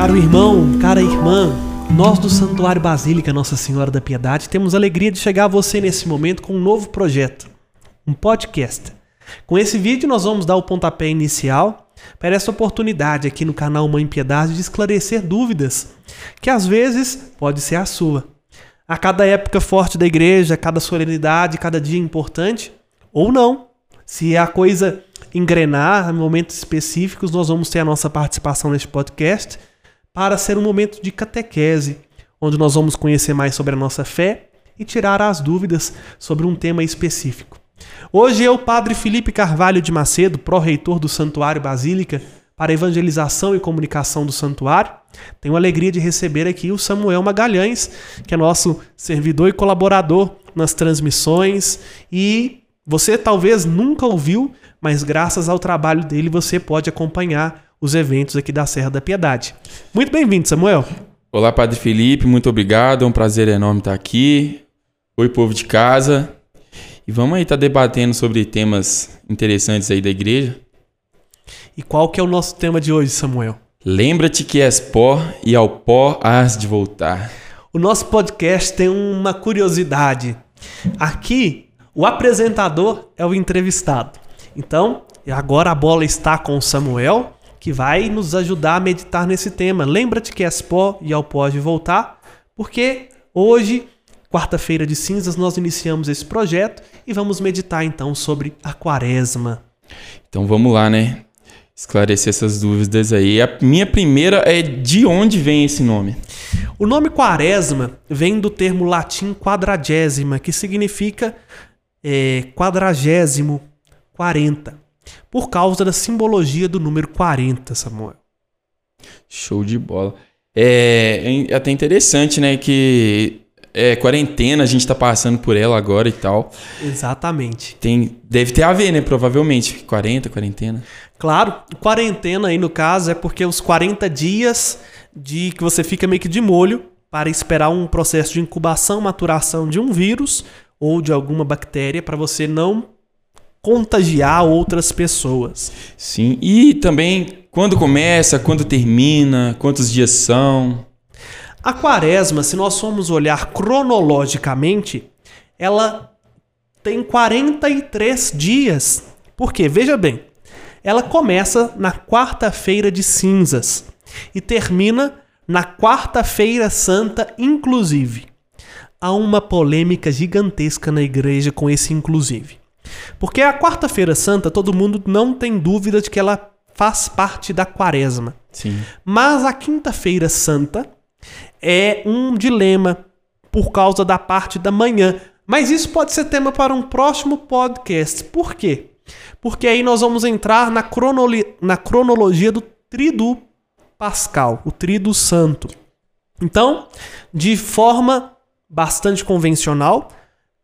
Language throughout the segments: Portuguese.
Caro irmão, cara irmã, nós do Santuário Basílica Nossa Senhora da Piedade temos a alegria de chegar a você nesse momento com um novo projeto, um podcast. Com esse vídeo nós vamos dar o pontapé inicial para essa oportunidade aqui no canal Mãe Piedade de esclarecer dúvidas, que às vezes pode ser a sua. A cada época forte da igreja, a cada solenidade, cada dia importante, ou não. Se a coisa engrenar em momentos específicos, nós vamos ter a nossa participação neste podcast para ser um momento de catequese, onde nós vamos conhecer mais sobre a nossa fé e tirar as dúvidas sobre um tema específico. Hoje eu, Padre Felipe Carvalho de Macedo, pró-reitor do Santuário Basílica para Evangelização e Comunicação do Santuário, tenho a alegria de receber aqui o Samuel Magalhães, que é nosso servidor e colaborador nas transmissões e você talvez nunca ouviu, mas graças ao trabalho dele você pode acompanhar os eventos aqui da Serra da Piedade. Muito bem-vindo, Samuel. Olá, Padre Felipe, muito obrigado. É um prazer enorme estar aqui. Oi, povo de casa. E vamos aí estar debatendo sobre temas interessantes aí da igreja. E qual que é o nosso tema de hoje, Samuel? Lembra-te que és pó e ao pó has de voltar. O nosso podcast tem uma curiosidade. Aqui, o apresentador é o entrevistado. Então, agora a bola está com o Samuel, que vai nos ajudar a meditar nesse tema. Lembra-te que és pó e ao pó de voltar, porque hoje, quarta-feira de cinzas, nós iniciamos esse projeto e vamos meditar então sobre a quaresma. Então vamos lá, né? Esclarecer essas dúvidas aí. A minha primeira é de onde vem esse nome? O nome quaresma vem do termo latim quadragésima, que significa é, quadragésimo, 40, por causa da simbologia do número 40, Samuel. Show de bola. É, é até interessante, né, que é quarentena, a gente tá passando por ela agora e tal. Exatamente. Tem, deve ter a ver, né, provavelmente, 40, quarentena. Claro, quarentena aí no caso é porque os 40 dias de que você fica meio que de molho para esperar um processo de incubação, maturação de um vírus ou de alguma bactéria para você não contagiar outras pessoas. Sim, e também quando começa, quando termina, quantos dias são. A quaresma, se nós formos olhar cronologicamente, ela tem 43 dias. Por quê? Veja bem, ela começa na quarta-feira de cinzas e termina na quarta-feira santa, inclusive. Há uma polêmica gigantesca na igreja com esse inclusive. Porque a quarta-feira santa, todo mundo não tem dúvida de que ela faz parte da quaresma. Sim. Mas a quinta-feira santa é um dilema por causa da parte da manhã. Mas isso pode ser tema para um próximo podcast. Por quê? Porque aí nós vamos entrar na, na cronologia do trido pascal, o trido santo. Então, de forma bastante convencional,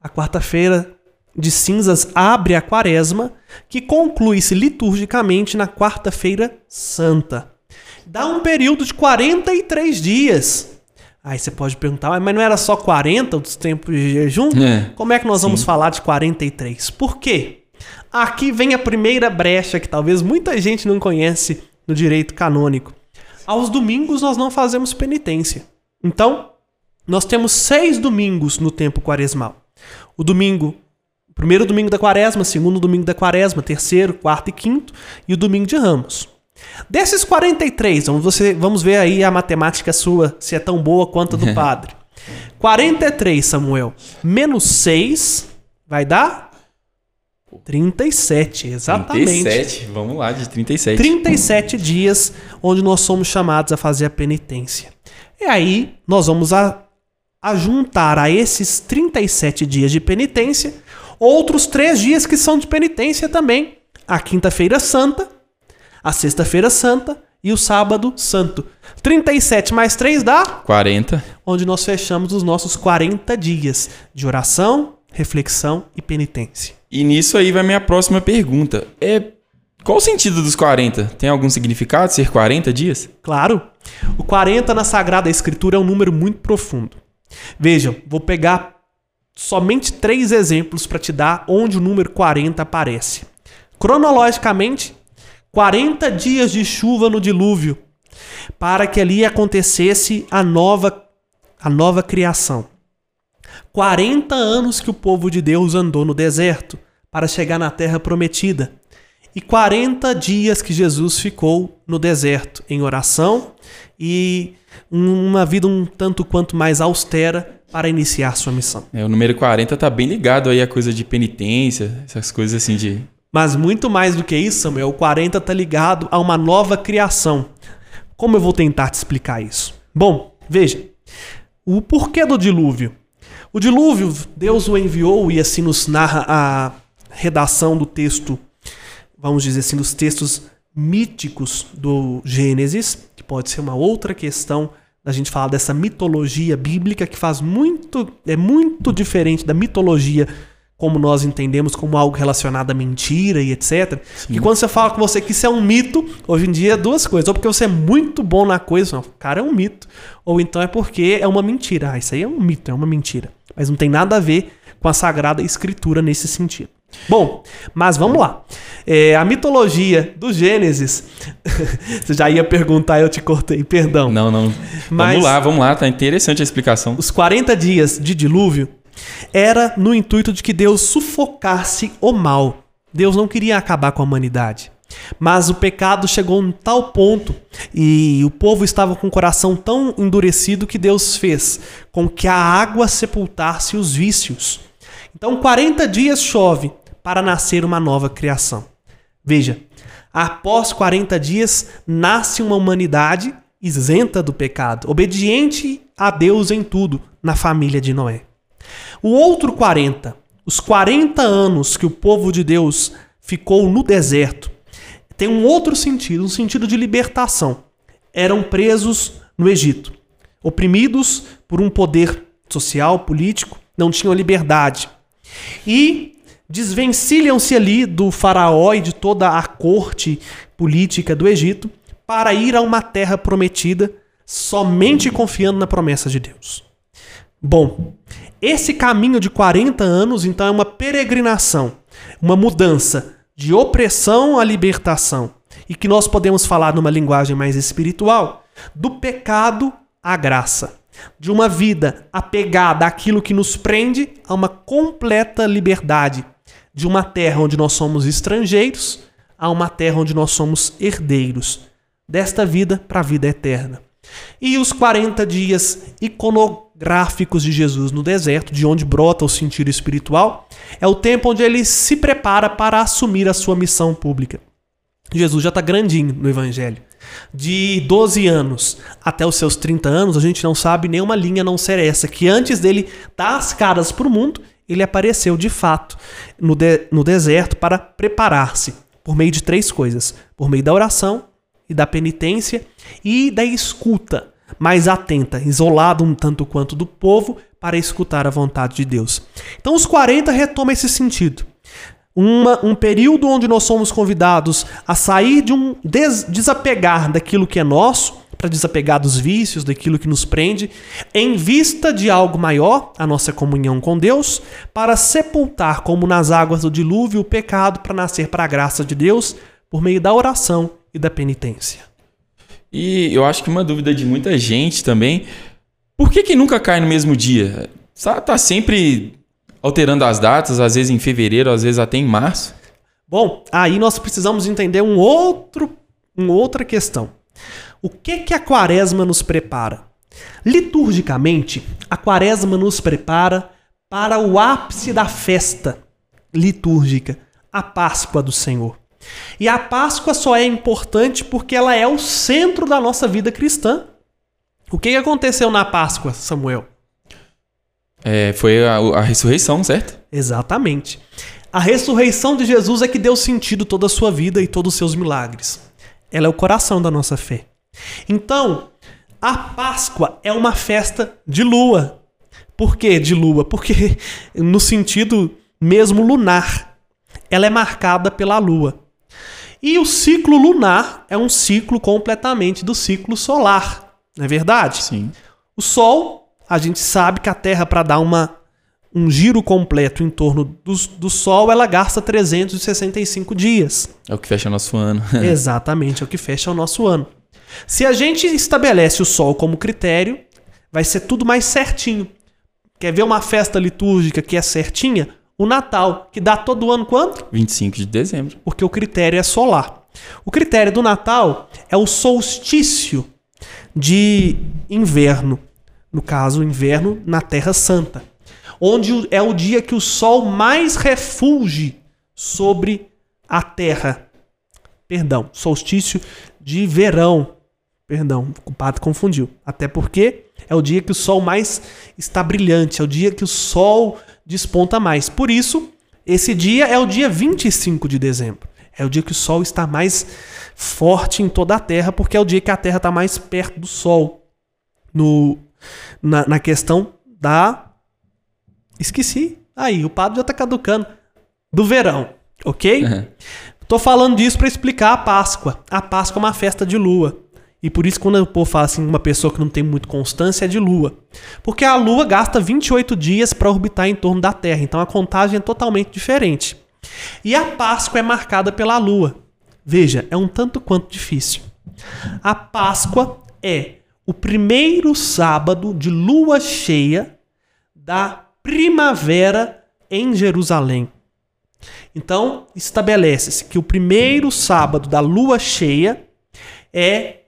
a quarta-feira de cinzas abre a quaresma, que conclui-se liturgicamente na quarta-feira santa. Dá um período de 43 dias. Aí você pode perguntar, mas não era só 40 dos tempos de jejum? É, Como é que nós sim. vamos falar de 43? Por quê? Aqui vem a primeira brecha que talvez muita gente não conhece no direito canônico. Aos domingos nós não fazemos penitência. Então, nós temos seis domingos no tempo quaresmal. O domingo primeiro domingo da quaresma, segundo domingo da quaresma, terceiro, quarto e quinto, e o domingo de ramos. Desses 43, vamos, você, vamos ver aí a matemática sua, se é tão boa quanto a do padre. 43, Samuel, menos 6 vai dar 37, exatamente. 37, vamos lá, de 37. 37 dias onde nós somos chamados a fazer a penitência. E aí nós vamos a, a juntar a esses 37 dias de penitência outros três dias que são de penitência também. A quinta-feira santa, a sexta-feira santa e o sábado santo. 37 mais 3 dá 40. Onde nós fechamos os nossos 40 dias de oração, reflexão e penitência. E nisso aí vai minha próxima pergunta. É qual o sentido dos 40? Tem algum significado ser 40 dias? Claro. O 40 na Sagrada Escritura é um número muito profundo. Vejam, vou pegar somente três exemplos para te dar onde o número 40 aparece. Cronologicamente, 40 dias de chuva no dilúvio, para que ali acontecesse a nova a nova criação. 40 anos que o povo de Deus andou no deserto para chegar na terra prometida. E 40 dias que Jesus ficou no deserto em oração e uma vida um tanto quanto mais austera para iniciar sua missão. É, o número 40 tá bem ligado aí a coisa de penitência, essas coisas assim de. Mas muito mais do que isso, Samuel, o 40 tá ligado a uma nova criação. Como eu vou tentar te explicar isso? Bom, veja. O porquê do dilúvio? O dilúvio, Deus o enviou e assim nos narra a redação do texto, vamos dizer assim, dos textos míticos do Gênesis, que pode ser uma outra questão da gente falar dessa mitologia bíblica que faz muito é muito diferente da mitologia como nós entendemos como algo relacionado à mentira e etc. Sim. E quando você fala com você que isso é um mito, hoje em dia é duas coisas. Ou porque você é muito bom na coisa, não, cara é um mito. Ou então é porque é uma mentira. Ah, isso aí é um mito, é uma mentira. Mas não tem nada a ver com a Sagrada Escritura nesse sentido. Bom, mas vamos lá. É, a mitologia do Gênesis. Você já ia perguntar, eu te cortei, perdão. Não, não. Mas vamos lá, vamos lá, tá interessante a explicação. Os 40 dias de dilúvio era no intuito de que Deus sufocasse o mal. Deus não queria acabar com a humanidade. Mas o pecado chegou a um tal ponto e o povo estava com o coração tão endurecido que Deus fez com que a água sepultasse os vícios. Então, 40 dias chove, para nascer uma nova criação. Veja, após 40 dias nasce uma humanidade isenta do pecado, obediente a Deus em tudo, na família de Noé. O outro 40, os 40 anos que o povo de Deus ficou no deserto, tem um outro sentido, um sentido de libertação. Eram presos no Egito, oprimidos por um poder social, político, não tinham liberdade. E desvencilham-se ali do faraó e de toda a corte política do Egito para ir a uma terra prometida, somente confiando na promessa de Deus. Bom, esse caminho de 40 anos então é uma peregrinação, uma mudança de opressão à libertação, e que nós podemos falar numa linguagem mais espiritual, do pecado à graça de uma vida apegada àquilo que nos prende a uma completa liberdade, de uma terra onde nós somos estrangeiros a uma terra onde nós somos herdeiros, desta vida para a vida eterna. E os 40 dias iconográficos de Jesus no deserto, de onde brota o sentido espiritual, é o tempo onde ele se prepara para assumir a sua missão pública. Jesus já está grandinho no Evangelho. De 12 anos até os seus 30 anos, a gente não sabe nenhuma linha não ser essa, que antes dele dar as caras para o mundo, ele apareceu de fato no, de, no deserto para preparar-se por meio de três coisas: por meio da oração e da penitência e da escuta mais atenta, isolado um tanto quanto do povo para escutar a vontade de Deus. Então, os 40 retoma esse sentido. Uma, um período onde nós somos convidados a sair de um des, desapegar daquilo que é nosso para desapegar dos vícios, daquilo que nos prende, em vista de algo maior, a nossa comunhão com Deus, para sepultar, como nas águas do dilúvio, o pecado para nascer para a graça de Deus por meio da oração e da penitência. E eu acho que uma dúvida de muita gente também, por que, que nunca cai no mesmo dia? Tá, tá sempre alterando as datas, às vezes em fevereiro, às vezes até em março. Bom, aí nós precisamos entender um outro, uma outra questão. O que que a quaresma nos prepara? Liturgicamente, a quaresma nos prepara para o ápice da festa litúrgica, a Páscoa do Senhor. E a Páscoa só é importante porque ela é o centro da nossa vida cristã. O que aconteceu na Páscoa, Samuel? É, foi a, a ressurreição, certo? Exatamente. A ressurreição de Jesus é que deu sentido toda a sua vida e todos os seus milagres. Ela é o coração da nossa fé. Então, a Páscoa é uma festa de lua. Por que de lua? Porque, no sentido mesmo lunar, ela é marcada pela lua. E o ciclo lunar é um ciclo completamente do ciclo solar, não é verdade? Sim. O Sol, a gente sabe que a Terra, para dar uma, um giro completo em torno do, do Sol, ela gasta 365 dias. É o que fecha o nosso ano. Exatamente, é o que fecha o nosso ano. Se a gente estabelece o sol como critério, vai ser tudo mais certinho. Quer ver uma festa litúrgica que é certinha? O Natal, que dá todo ano quanto? 25 de dezembro. Porque o critério é solar. O critério do Natal é o solstício de inverno. No caso, inverno na Terra Santa. Onde é o dia que o sol mais refulge sobre a Terra. Perdão, solstício de verão. Perdão, o padre confundiu. Até porque é o dia que o sol mais está brilhante, é o dia que o sol desponta mais. Por isso, esse dia é o dia 25 de dezembro. É o dia que o sol está mais forte em toda a Terra, porque é o dia que a Terra está mais perto do sol. No, na, na questão da. Esqueci. Aí, o padre já está caducando. Do verão, ok? Uhum. Tô falando disso para explicar a Páscoa. A Páscoa é uma festa de lua. E por isso, quando o povo fala assim, uma pessoa que não tem muito constância é de lua. Porque a lua gasta 28 dias para orbitar em torno da Terra. Então a contagem é totalmente diferente. E a Páscoa é marcada pela lua. Veja, é um tanto quanto difícil. A Páscoa é o primeiro sábado de lua cheia da primavera em Jerusalém. Então, estabelece-se que o primeiro sábado da lua cheia é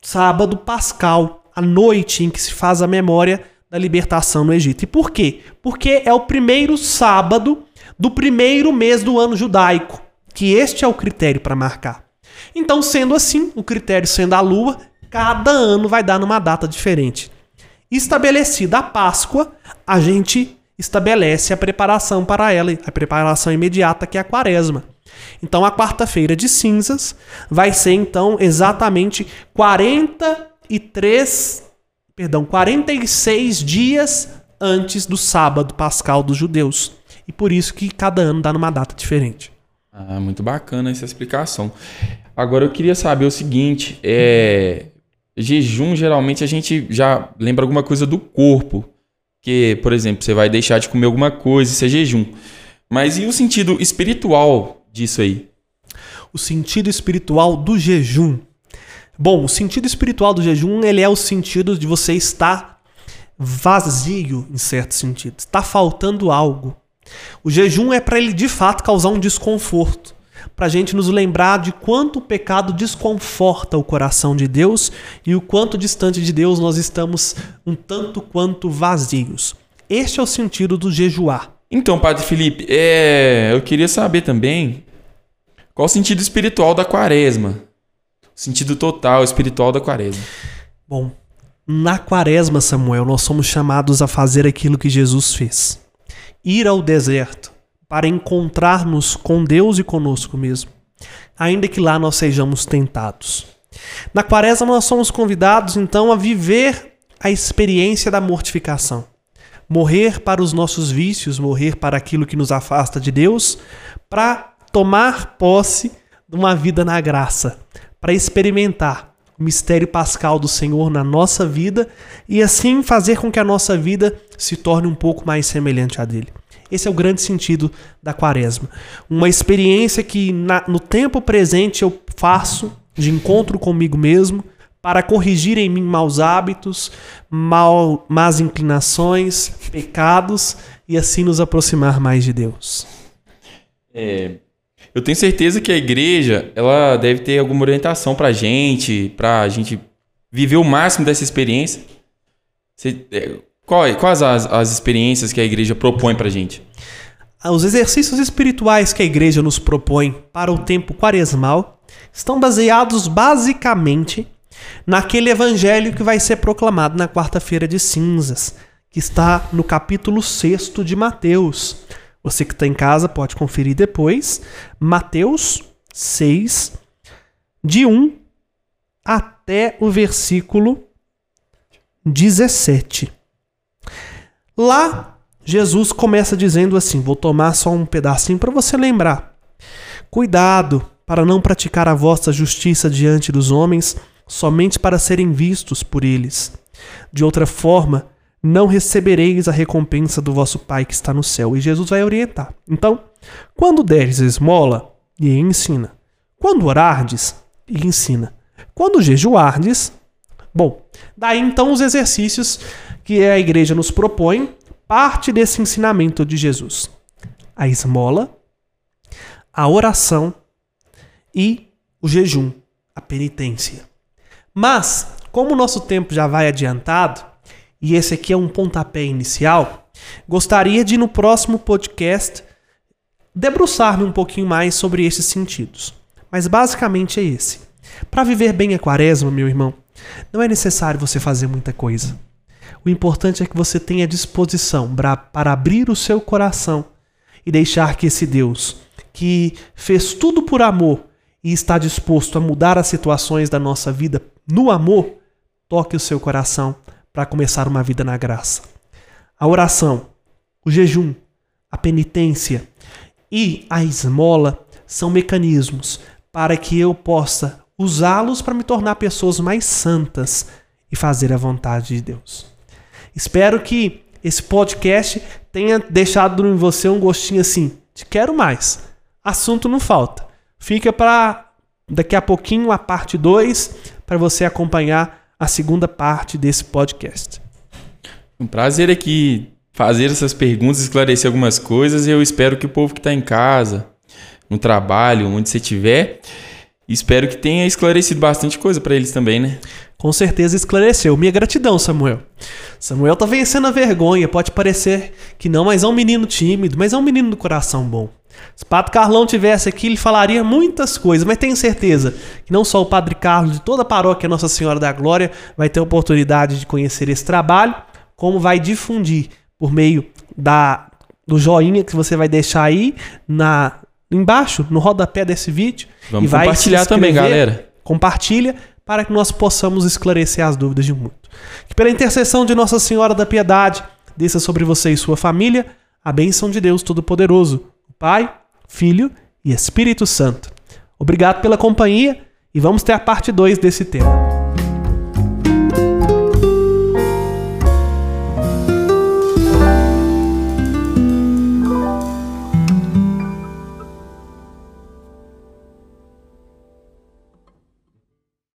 sábado pascal, a noite em que se faz a memória da libertação no Egito. E por quê? Porque é o primeiro sábado do primeiro mês do ano judaico, que este é o critério para marcar. Então, sendo assim, o critério sendo a lua, cada ano vai dar numa data diferente. Estabelecida a Páscoa, a gente estabelece a preparação para ela, a preparação imediata que é a quaresma. Então a quarta-feira de cinzas vai ser então exatamente 43, perdão, 46 dias antes do sábado pascal dos judeus. E por isso que cada ano dá numa data diferente. Ah, muito bacana essa explicação. Agora eu queria saber o seguinte, é jejum geralmente a gente já lembra alguma coisa do corpo, que, por exemplo, você vai deixar de comer alguma coisa, isso é jejum. Mas e o sentido espiritual disso aí? O sentido espiritual do jejum. Bom, o sentido espiritual do jejum, ele é o sentido de você estar vazio, em certo sentido. Está faltando algo. O jejum é para ele de fato causar um desconforto, para a gente nos lembrar de quanto o pecado desconforta o coração de Deus e o quanto distante de Deus nós estamos um tanto quanto vazios. Este é o sentido do jejuar. Então, Padre Felipe, é, eu queria saber também qual o sentido espiritual da quaresma. O sentido total espiritual da quaresma. Bom, na quaresma, Samuel, nós somos chamados a fazer aquilo que Jesus fez ir ao deserto para encontrar-nos com Deus e conosco mesmo, ainda que lá nós sejamos tentados. Na quaresma, nós somos convidados então a viver a experiência da mortificação. Morrer para os nossos vícios, morrer para aquilo que nos afasta de Deus, para tomar posse de uma vida na graça, para experimentar o mistério pascal do Senhor na nossa vida e assim fazer com que a nossa vida se torne um pouco mais semelhante a dele. Esse é o grande sentido da quaresma. Uma experiência que na, no tempo presente eu faço de encontro comigo mesmo para corrigir em mim maus hábitos, mal, más inclinações, pecados e assim nos aproximar mais de Deus. É, eu tenho certeza que a igreja ela deve ter alguma orientação para gente, para a gente viver o máximo dessa experiência. Você, é, quais, quais as, as experiências que a igreja propõe para a gente? Os exercícios espirituais que a igreja nos propõe para o tempo quaresmal estão baseados basicamente naquele evangelho que vai ser proclamado na quarta-feira de cinzas, que está no capítulo 6 de Mateus. Você que está em casa pode conferir depois. Mateus 6, de 1 até o versículo 17. Lá, Jesus começa dizendo assim: Vou tomar só um pedacinho para você lembrar. Cuidado para não praticar a vossa justiça diante dos homens, somente para serem vistos por eles. De outra forma, não recebereis a recompensa do vosso Pai que está no céu. E Jesus vai orientar. Então, quando deres esmola, e ensina. Quando orardes, e ensina. Quando jejuardes, bom, daí então os exercícios que a igreja nos propõe, parte desse ensinamento de Jesus: a esmola, a oração e o jejum, a penitência. Mas, como o nosso tempo já vai adiantado, e esse aqui é um pontapé inicial, gostaria de no próximo podcast debruçar-me um pouquinho mais sobre esses sentidos. Mas basicamente é esse. Para viver bem a quaresma, meu irmão, não é necessário você fazer muita coisa. O importante é que você tenha disposição para abrir o seu coração e deixar que esse Deus, que fez tudo por amor e está disposto a mudar as situações da nossa vida no amor, toque o seu coração para começar uma vida na graça. A oração, o jejum, a penitência e a esmola são mecanismos para que eu possa usá-los para me tornar pessoas mais santas e fazer a vontade de Deus. Espero que esse podcast tenha deixado em você um gostinho assim, de quero mais. Assunto não falta. Fica para daqui a pouquinho a parte 2 para você acompanhar a segunda parte desse podcast. Um prazer aqui fazer essas perguntas, esclarecer algumas coisas. Eu espero que o povo que está em casa, no trabalho, onde você estiver, espero que tenha esclarecido bastante coisa para eles também, né? Com certeza esclareceu. Minha gratidão, Samuel. Samuel tá vencendo a vergonha. Pode parecer que não, mas é um menino tímido, mas é um menino do coração bom. Se o Padre Carlão tivesse aqui, ele falaria muitas coisas, mas tenho certeza que não só o Padre Carlos, de toda a paróquia Nossa Senhora da Glória, vai ter oportunidade de conhecer esse trabalho, como vai difundir por meio da, do joinha que você vai deixar aí na embaixo, no rodapé desse vídeo. Vamos e vai compartilhar também, galera. Compartilha para que nós possamos esclarecer as dúvidas de muito. Que pela intercessão de Nossa Senhora da Piedade, desça sobre você e sua família a bênção de Deus Todo-Poderoso, Pai, Filho e Espírito Santo. Obrigado pela companhia e vamos ter a parte 2 desse tema.